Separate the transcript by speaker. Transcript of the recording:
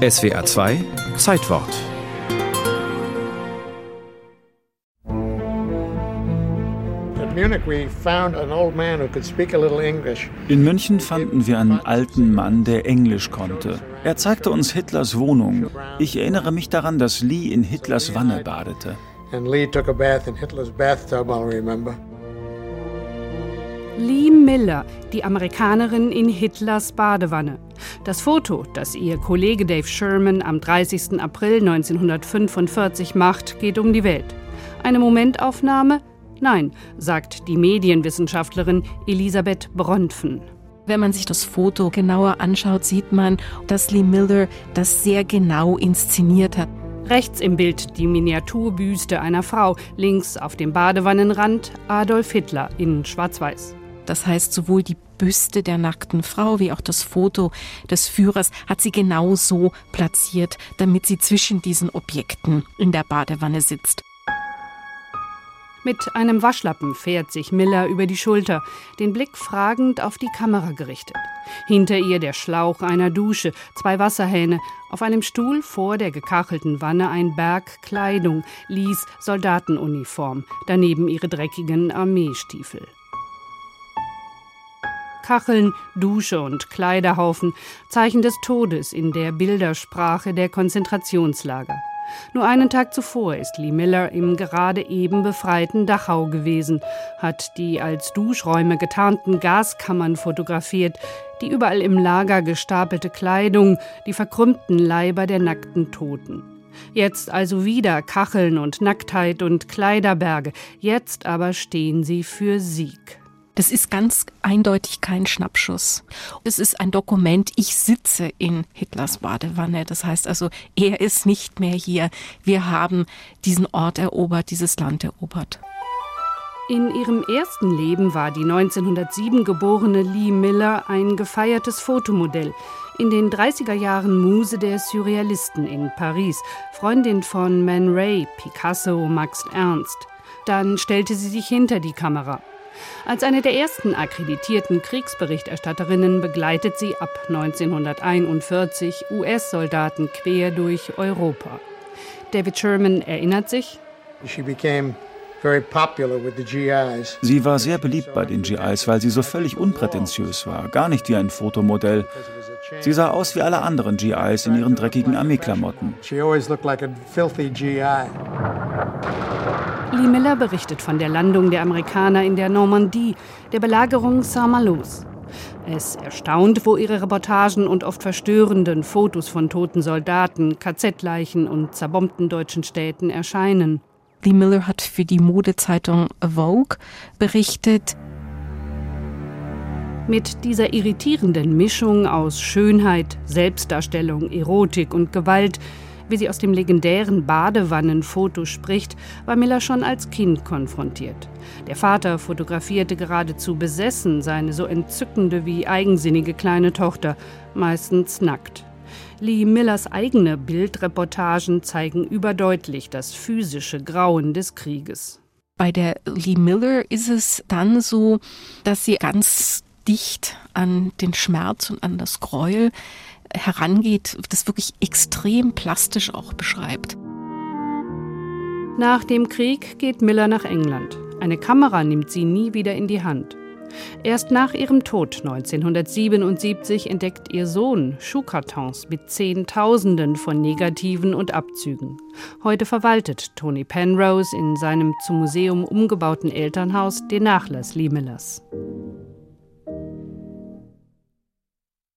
Speaker 1: SWR 2 Zeitwort
Speaker 2: In München fanden wir einen alten Mann, der Englisch konnte. Er zeigte uns Hitlers Wohnung. Ich erinnere mich daran, dass Lee in Hitlers Wanne badete.
Speaker 3: Lee Miller, die Amerikanerin in Hitlers Badewanne. Das Foto, das ihr Kollege Dave Sherman am 30. April 1945 macht, geht um die Welt. Eine Momentaufnahme? Nein, sagt die Medienwissenschaftlerin Elisabeth Bronfen.
Speaker 4: Wenn man sich das Foto genauer anschaut, sieht man, dass Lee Miller das sehr genau inszeniert hat.
Speaker 3: Rechts im Bild die Miniaturbüste einer Frau, links auf dem Badewannenrand Adolf Hitler in Schwarz-Weiß.
Speaker 4: Das heißt, sowohl die Büste der nackten Frau wie auch das Foto des Führers hat sie genau so platziert, damit sie zwischen diesen Objekten in der Badewanne sitzt.
Speaker 3: Mit einem Waschlappen fährt sich Miller über die Schulter, den Blick fragend auf die Kamera gerichtet. Hinter ihr der Schlauch einer Dusche, zwei Wasserhähne, auf einem Stuhl vor der gekachelten Wanne ein Berg Kleidung, Lies Soldatenuniform, daneben ihre dreckigen Armeestiefel. Kacheln, Dusche und Kleiderhaufen, Zeichen des Todes in der Bildersprache der Konzentrationslager. Nur einen Tag zuvor ist Lee Miller im gerade eben befreiten Dachau gewesen, hat die als Duschräume getarnten Gaskammern fotografiert, die überall im Lager gestapelte Kleidung, die verkrümmten Leiber der nackten Toten. Jetzt also wieder Kacheln und Nacktheit und Kleiderberge, jetzt aber stehen sie für Sieg.
Speaker 4: Das ist ganz eindeutig kein Schnappschuss. Es ist ein Dokument, ich sitze in Hitlers Badewanne. Das heißt also, er ist nicht mehr hier. Wir haben diesen Ort erobert, dieses Land erobert.
Speaker 3: In ihrem ersten Leben war die 1907 geborene Lee Miller ein gefeiertes Fotomodell. In den 30er Jahren Muse der Surrealisten in Paris, Freundin von Man Ray, Picasso, Max Ernst. Dann stellte sie sich hinter die Kamera. Als eine der ersten akkreditierten Kriegsberichterstatterinnen begleitet sie ab 1941 US-Soldaten quer durch Europa. David Sherman erinnert sich.
Speaker 2: Sie war sehr beliebt bei den GIs, weil sie so völlig unprätentiös war, gar nicht wie ein Fotomodell. Sie sah aus wie alle anderen GIs in ihren dreckigen Armeeklamotten.
Speaker 3: Lee Miller berichtet von der Landung der Amerikaner in der Normandie, der Belagerung Saint-Malos. Es erstaunt, wo ihre Reportagen und oft verstörenden Fotos von toten Soldaten, KZ-Leichen und zerbombten deutschen Städten erscheinen.
Speaker 4: Lee Miller hat für die Modezeitung Vogue berichtet,
Speaker 3: mit dieser irritierenden Mischung aus Schönheit, Selbstdarstellung, Erotik und Gewalt wie sie aus dem legendären Badewannenfoto spricht, war Miller schon als Kind konfrontiert. Der Vater fotografierte geradezu besessen seine so entzückende wie eigensinnige kleine Tochter, meistens nackt. Lee Millers eigene Bildreportagen zeigen überdeutlich das physische Grauen des Krieges.
Speaker 4: Bei der Lee Miller ist es dann so, dass sie ganz dicht an den Schmerz und an das Gräuel herangeht, das wirklich extrem plastisch auch beschreibt.
Speaker 3: Nach dem Krieg geht Miller nach England. Eine Kamera nimmt sie nie wieder in die Hand. Erst nach ihrem Tod 1977 entdeckt ihr Sohn Schuhkartons mit Zehntausenden von Negativen und Abzügen. Heute verwaltet Tony Penrose in seinem zum Museum umgebauten Elternhaus den Nachlass Lee Millers.